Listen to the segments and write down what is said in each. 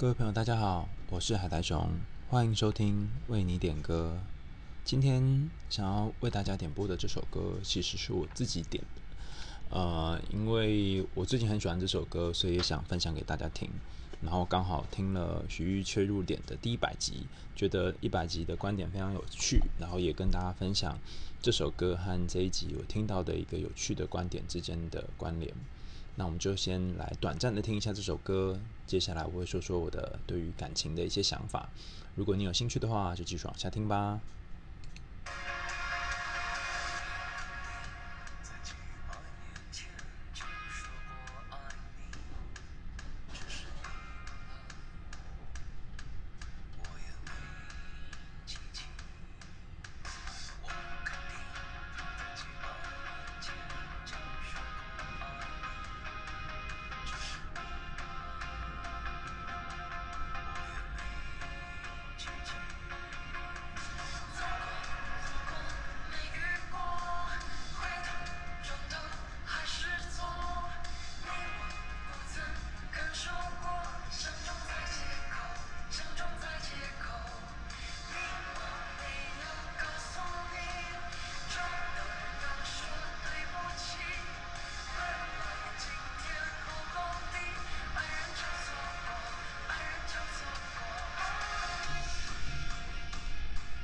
各位朋友，大家好，我是海苔熊，欢迎收听为你点歌。今天想要为大家点播的这首歌，其实是我自己点的。呃，因为我最近很喜欢这首歌，所以也想分享给大家听。然后刚好听了徐玉切入点的第一百集，觉得一百集的观点非常有趣，然后也跟大家分享这首歌和这一集我听到的一个有趣的观点之间的关联。那我们就先来短暂的听一下这首歌，接下来我会说说我的对于感情的一些想法。如果你有兴趣的话，就继续往下听吧。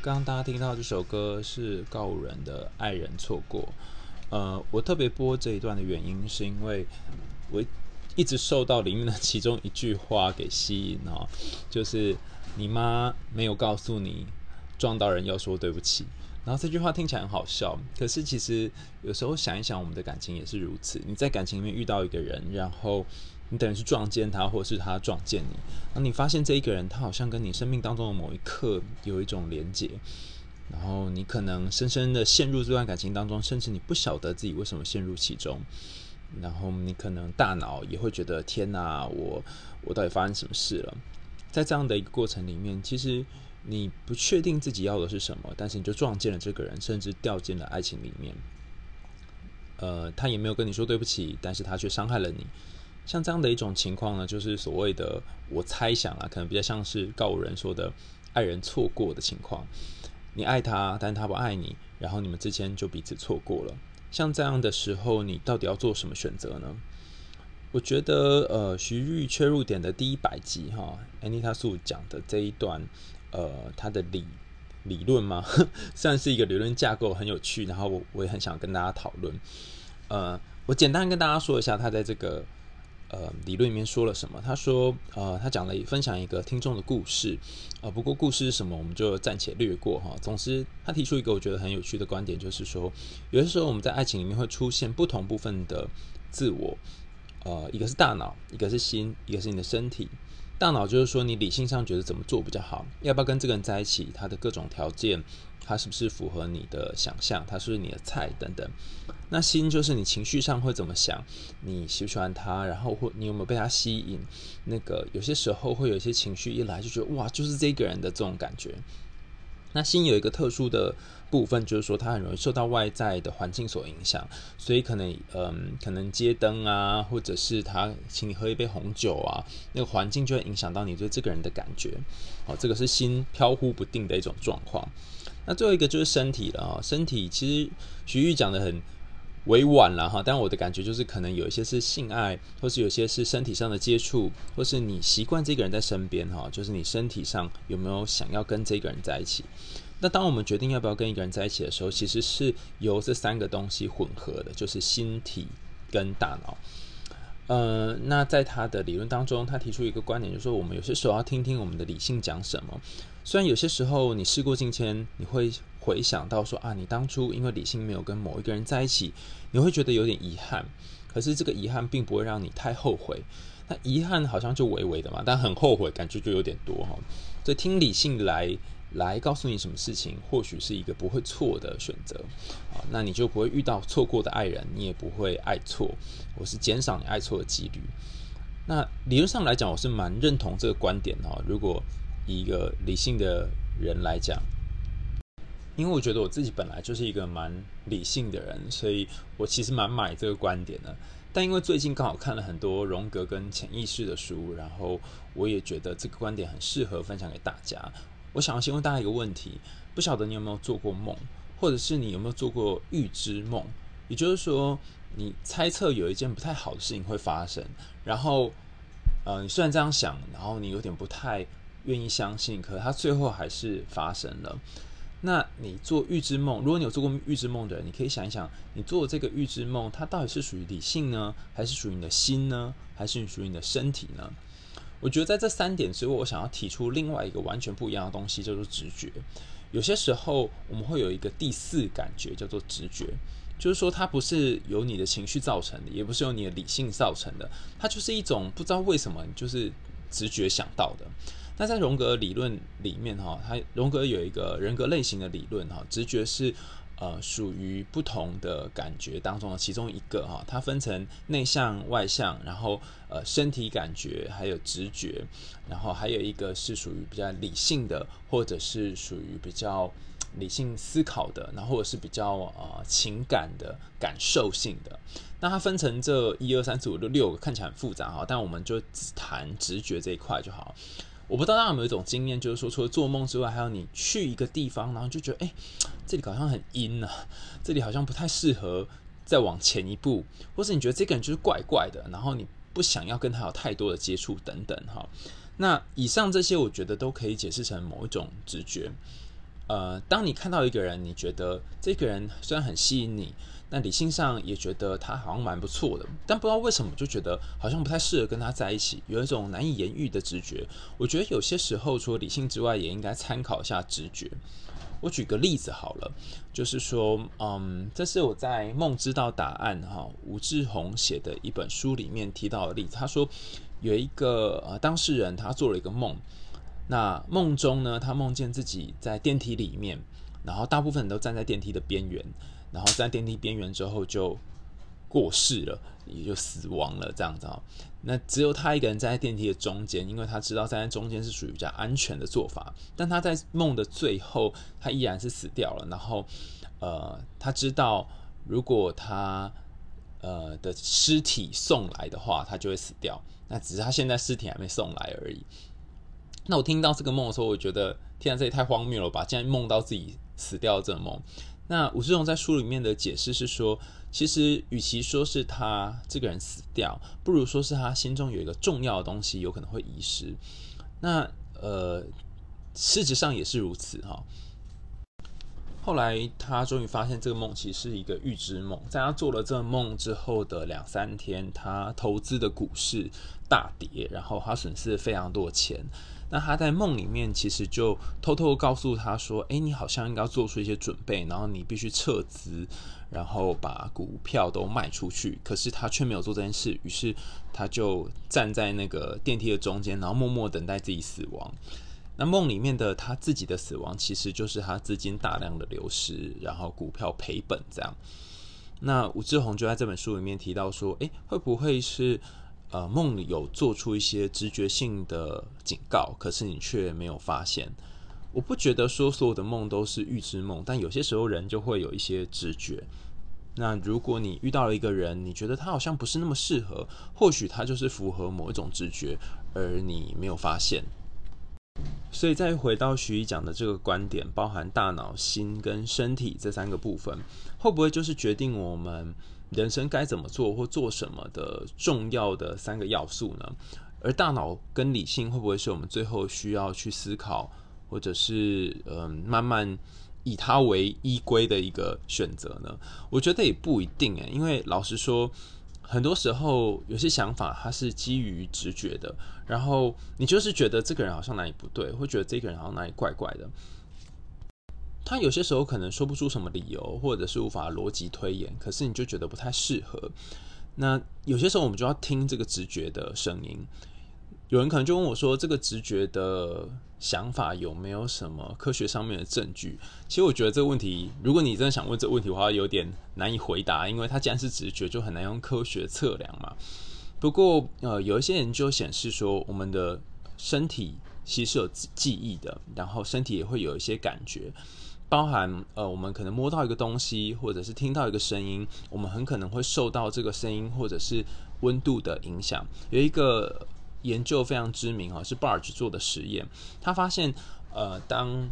刚刚大家听到这首歌是告五人的《爱人错过》。呃，我特别播这一段的原因，是因为我一直受到里面的其中一句话给吸引哦，就是你妈没有告诉你撞到人要说对不起。然后这句话听起来很好笑，可是其实有时候想一想，我们的感情也是如此。你在感情里面遇到一个人，然后。你等于是撞见他，或者是他撞见你。那你发现这一个人，他好像跟你生命当中的某一刻有一种连结，然后你可能深深的陷入这段感情当中，甚至你不晓得自己为什么陷入其中。然后你可能大脑也会觉得：天哪，我我到底发生什么事了？在这样的一个过程里面，其实你不确定自己要的是什么，但是你就撞见了这个人，甚至掉进了爱情里面。呃，他也没有跟你说对不起，但是他却伤害了你。像这样的一种情况呢，就是所谓的我猜想啊，可能比较像是告五人说的爱人错过的情况。你爱他，但他不爱你，然后你们之间就彼此错过了。像这样的时候，你到底要做什么选择呢？我觉得，呃，徐玉切入点的第一百集哈，Anita Su 讲的这一段，呃，他的理理论嘛，算是一个理论架构，很有趣。然后我我也很想跟大家讨论。呃，我简单跟大家说一下，他在这个。呃，理论里面说了什么？他说，呃，他讲了分享一个听众的故事，呃，不过故事是什么，我们就暂且略过哈。总之，他提出一个我觉得很有趣的观点，就是说，有的时候我们在爱情里面会出现不同部分的自我，呃，一个是大脑，一个是心，一个是你的身体。大脑就是说，你理性上觉得怎么做比较好，要不要跟这个人在一起，他的各种条件。他是不是符合你的想象？他是不是你的菜等等？那心就是你情绪上会怎么想？你喜不喜欢他？然后或你有没有被他吸引？那个有些时候会有一些情绪一来就觉得哇，就是这个人的这种感觉。那心有一个特殊的部分，就是说它很容易受到外在的环境所影响，所以可能嗯，可能街灯啊，或者是他请你喝一杯红酒啊，那个环境就会影响到你对这个人的感觉。哦，这个是心飘忽不定的一种状况。那最后一个就是身体了啊，身体其实徐玉讲的很委婉了哈，但我的感觉就是可能有一些是性爱，或是有些是身体上的接触，或是你习惯这个人在身边哈，就是你身体上有没有想要跟这个人在一起？那当我们决定要不要跟一个人在一起的时候，其实是由这三个东西混合的，就是心体跟大脑。呃，那在他的理论当中，他提出一个观点，就是说我们有些时候要听听我们的理性讲什么。虽然有些时候你事过境迁，你会回想到说啊，你当初因为理性没有跟某一个人在一起，你会觉得有点遗憾。可是这个遗憾并不会让你太后悔。那遗憾好像就微微的嘛，但很后悔感觉就有点多哈。所以听理性来。来告诉你什么事情，或许是一个不会错的选择啊，那你就不会遇到错过的爱人，你也不会爱错，我是减少你爱错的几率。那理论上来讲，我是蛮认同这个观点哈。如果以一个理性的人来讲，因为我觉得我自己本来就是一个蛮理性的人，所以我其实蛮买这个观点的。但因为最近刚好看了很多荣格跟潜意识的书，然后我也觉得这个观点很适合分享给大家。我想要先问大家一个问题：不晓得你有没有做过梦，或者是你有没有做过预知梦？也就是说，你猜测有一件不太好的事情会发生，然后，呃，你虽然这样想，然后你有点不太愿意相信，可是它最后还是发生了。那你做预知梦，如果你有做过预知梦的人，你可以想一想，你做这个预知梦，它到底是属于理性呢，还是属于你的心呢，还是属于你的身体呢？我觉得在这三点之后，我想要提出另外一个完全不一样的东西，叫做直觉。有些时候我们会有一个第四感觉，叫做直觉，就是说它不是由你的情绪造成的，也不是由你的理性造成的，它就是一种不知道为什么，就是直觉想到的。那在荣格理论里面，哈，它荣格有一个人格类型的理论，哈，直觉是呃属于不同的感觉当中的其中一个，哈，它分成内向、外向，然后呃身体感觉，还有直觉，然后还有一个是属于比较理性的，或者是属于比较理性思考的，然后或者是比较呃情感的、感受性的。那它分成这一二三四五六六个，看起来很复杂哈，但我们就只谈直觉这一块就好。我不知道大家有没有一种经验，就是说，除了做梦之外，还有你去一个地方，然后就觉得，哎，这里好像很阴啊，这里好像不太适合再往前一步，或是你觉得这个人就是怪怪的，然后你不想要跟他有太多的接触等等，哈。那以上这些，我觉得都可以解释成某一种直觉。呃，当你看到一个人，你觉得这个人虽然很吸引你。那理性上也觉得他好像蛮不错的，但不知道为什么就觉得好像不太适合跟他在一起，有一种难以言喻的直觉。我觉得有些时候除了理性之外，也应该参考一下直觉。我举个例子好了，就是说，嗯，这是我在《梦知道答案》哈吴志宏写的一本书里面提到的例子。他说有一个呃当事人，他做了一个梦，那梦中呢，他梦见自己在电梯里面，然后大部分人都站在电梯的边缘。然后在电梯边缘之后就过世了，也就死亡了，这样子啊。那只有他一个人站在电梯的中间，因为他知道站在中间是属于比较安全的做法。但他在梦的最后，他依然是死掉了。然后，呃，他知道如果他呃的尸体送来的话，他就会死掉。那只是他现在尸体还没送来而已。那我听到这个梦的时候，我觉得天啊，这也太荒谬了吧！竟然梦到自己死掉这个梦。那武志红在书里面的解释是说，其实与其说是他这个人死掉，不如说是他心中有一个重要的东西有可能会遗失。那呃，事实上也是如此哈。后来他终于发现这个梦其实是一个预知梦，在他做了这个梦之后的两三天，他投资的股市大跌，然后他损失了非常多钱。那他在梦里面其实就偷偷告诉他说：“诶，你好像应该做出一些准备，然后你必须撤资，然后把股票都卖出去。”可是他却没有做这件事，于是他就站在那个电梯的中间，然后默默等待自己死亡。那梦里面的他自己的死亡，其实就是他资金大量的流失，然后股票赔本这样。那吴志宏就在这本书里面提到说：“诶，会不会是？”呃，梦里有做出一些直觉性的警告，可是你却没有发现。我不觉得说所有的梦都是预知梦，但有些时候人就会有一些直觉。那如果你遇到了一个人，你觉得他好像不是那么适合，或许他就是符合某一种直觉，而你没有发现。所以再回到徐一讲的这个观点，包含大脑、心跟身体这三个部分，会不会就是决定我们人生该怎么做或做什么的重要的三个要素呢？而大脑跟理性会不会是我们最后需要去思考，或者是嗯、慢慢以它为依归的一个选择呢？我觉得也不一定诶，因为老实说，很多时候有些想法它是基于直觉的，然后你就是觉得这个人好像哪里不对，会觉得这个人好像哪里怪怪的。他有些时候可能说不出什么理由，或者是无法逻辑推演，可是你就觉得不太适合。那有些时候我们就要听这个直觉的声音。有人可能就问我说：“这个直觉的想法有没有什么科学上面的证据？”其实我觉得这个问题，如果你真的想问这个问题的话，有点难以回答，因为它既然是直觉，就很难用科学测量嘛。不过，呃，有一些研究显示说，我们的身体其实是有记忆的，然后身体也会有一些感觉。包含呃，我们可能摸到一个东西，或者是听到一个声音，我们很可能会受到这个声音或者是温度的影响。有一个研究非常知名啊，是 Barge 做的实验，他发现呃，当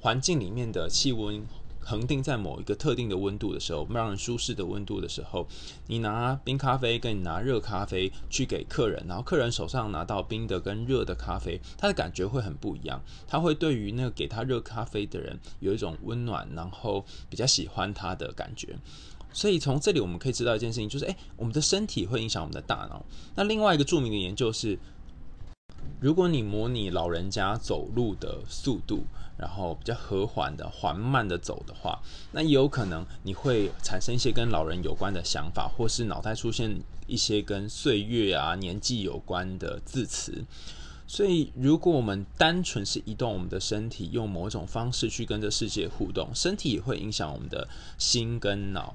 环境里面的气温恒定在某一个特定的温度的时候，让人舒适的温度的时候，你拿冰咖啡跟你拿热咖啡去给客人，然后客人手上拿到冰的跟热的咖啡，他的感觉会很不一样。他会对于那个给他热咖啡的人有一种温暖，然后比较喜欢他的感觉。所以从这里我们可以知道一件事情，就是诶，我们的身体会影响我们的大脑。那另外一个著名的研究是，如果你模拟老人家走路的速度，然后比较和缓的、缓慢的走的话，那有可能你会产生一些跟老人有关的想法，或是脑袋出现一些跟岁月啊、年纪有关的字词。所以，如果我们单纯是移动我们的身体，用某种方式去跟这世界互动，身体也会影响我们的心跟脑。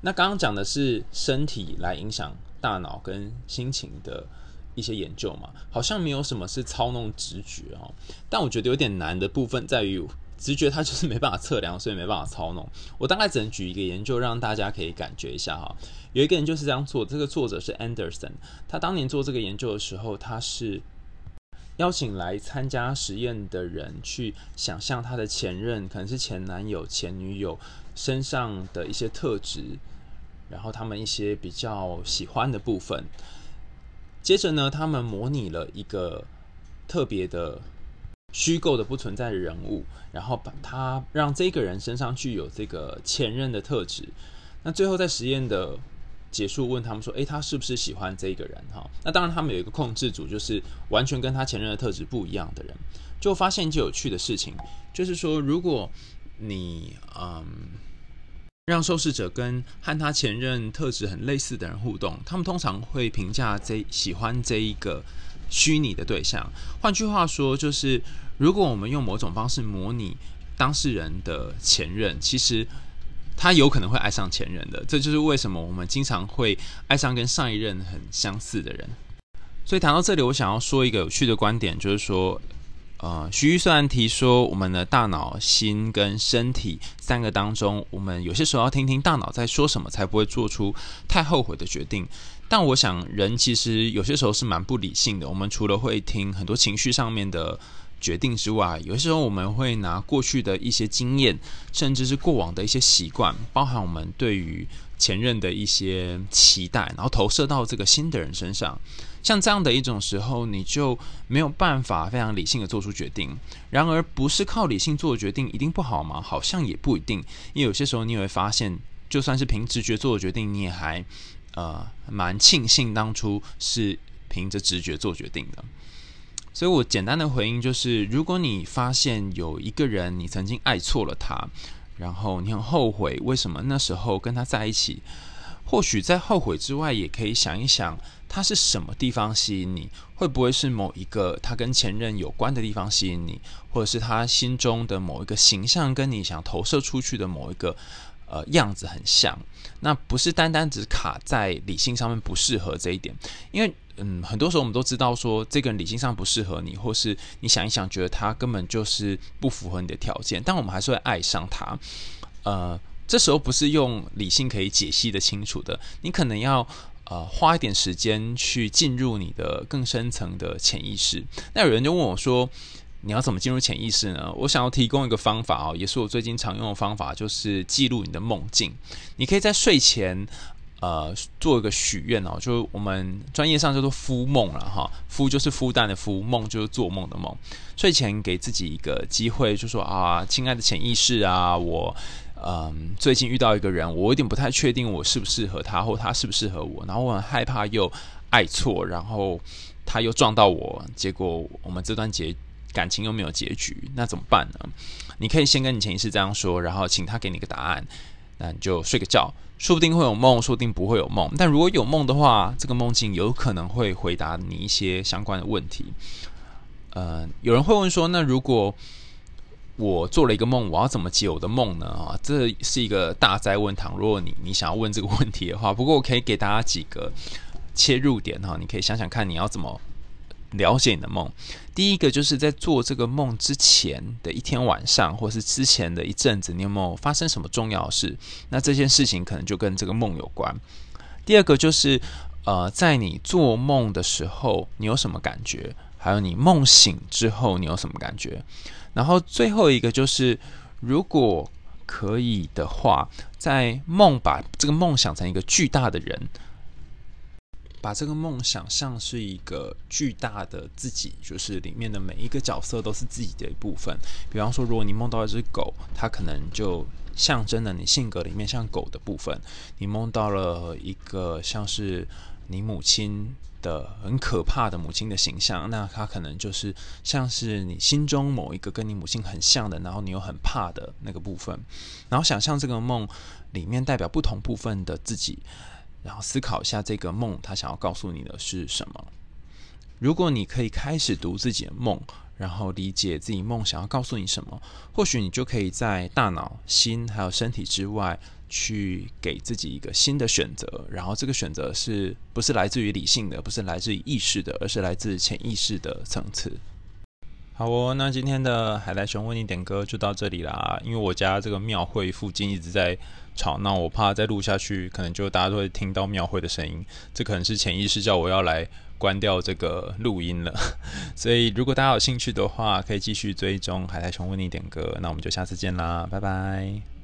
那刚刚讲的是身体来影响大脑跟心情的。一些研究嘛，好像没有什么是操弄直觉哦。但我觉得有点难的部分在于，直觉它就是没办法测量，所以没办法操弄。我大概只能举一个研究，让大家可以感觉一下哈。有一个人就是这样做，这个作者是 Anderson，他当年做这个研究的时候，他是邀请来参加实验的人去想象他的前任，可能是前男友、前女友身上的一些特质，然后他们一些比较喜欢的部分。接着呢，他们模拟了一个特别的虚构的不存在的人物，然后把他让这个人身上具有这个前任的特质。那最后在实验的结束，问他们说：“诶，他是不是喜欢这个人？”哈，那当然他们有一个控制组，就是完全跟他前任的特质不一样的人，就发现一件有趣的事情，就是说，如果你嗯。让受试者跟和他前任特质很类似的人互动，他们通常会评价这喜欢这一个虚拟的对象。换句话说，就是如果我们用某种方式模拟当事人的前任，其实他有可能会爱上前任的。这就是为什么我们经常会爱上跟上一任很相似的人。所以谈到这里，我想要说一个有趣的观点，就是说。呃，徐玉虽然提说，我们的大脑、心跟身体三个当中，我们有些时候要听听大脑在说什么，才不会做出太后悔的决定。但我想，人其实有些时候是蛮不理性的。我们除了会听很多情绪上面的决定之外，有些时候我们会拿过去的一些经验，甚至是过往的一些习惯，包含我们对于前任的一些期待，然后投射到这个新的人身上。像这样的一种时候，你就没有办法非常理性的做出决定。然而，不是靠理性做的决定一定不好吗？好像也不一定，因为有些时候你也会发现，就算是凭直觉做的决定，你也还呃蛮庆幸当初是凭着直觉做决定的。所以我简单的回应就是：如果你发现有一个人你曾经爱错了他，然后你很后悔为什么那时候跟他在一起，或许在后悔之外，也可以想一想。他是什么地方吸引你？会不会是某一个他跟前任有关的地方吸引你，或者是他心中的某一个形象跟你想投射出去的某一个呃样子很像？那不是单单只卡在理性上面不适合这一点，因为嗯，很多时候我们都知道说这个人理性上不适合你，或是你想一想觉得他根本就是不符合你的条件，但我们还是会爱上他。呃，这时候不是用理性可以解析得清楚的，你可能要。呃，花一点时间去进入你的更深层的潜意识。那有人就问我说：“你要怎么进入潜意识呢？”我想要提供一个方法哦，也是我最近常用的方法，就是记录你的梦境。你可以在睡前，呃，做一个许愿哦，就我们专业上叫做“孵梦”了哈，“孵”就是孵蛋的“孵”，梦就是做梦的梦。睡前给自己一个机会，就说啊，亲爱的潜意识啊，我。嗯，最近遇到一个人，我有点不太确定我适不适合他，或他适不适合我。然后我很害怕又爱错，然后他又撞到我，结果我们这段结感情又没有结局，那怎么办呢？你可以先跟你潜意识这样说，然后请他给你个答案，那你就睡个觉，说不定会有梦，说不定不会有梦。但如果有梦的话，这个梦境有可能会回答你一些相关的问题。嗯，有人会问说，那如果我做了一个梦，我要怎么解我的梦呢？啊，这是一个大哉问。倘若你你想要问这个问题的话，不过我可以给大家几个切入点哈，你可以想想看你要怎么了解你的梦。第一个就是在做这个梦之前的一天晚上，或是之前的一阵子，你有没有发生什么重要的事？那这件事情可能就跟这个梦有关。第二个就是，呃，在你做梦的时候，你有什么感觉？还有你梦醒之后，你有什么感觉？然后最后一个就是，如果可以的话，在梦把这个梦想成一个巨大的人。把这个梦想像是一个巨大的自己，就是里面的每一个角色都是自己的一部分。比方说，如果你梦到一只狗，它可能就象征了你性格里面像狗的部分；你梦到了一个像是你母亲的很可怕的母亲的形象，那它可能就是像是你心中某一个跟你母亲很像的，然后你又很怕的那个部分。然后想象这个梦里面代表不同部分的自己。然后思考一下这个梦，他想要告诉你的是什么？如果你可以开始读自己的梦，然后理解自己梦想要告诉你什么，或许你就可以在大脑、心还有身体之外，去给自己一个新的选择。然后这个选择是不是来自于理性的，不是来自于意识的，而是来自潜意识的层次。好哦，那今天的海苔熊为你点歌就到这里啦。因为我家这个庙会附近一直在吵那，我怕再录下去，可能就大家都会听到庙会的声音。这可能是潜意识叫我要来关掉这个录音了。所以如果大家有兴趣的话，可以继续追踪海苔熊为你点歌。那我们就下次见啦，拜拜。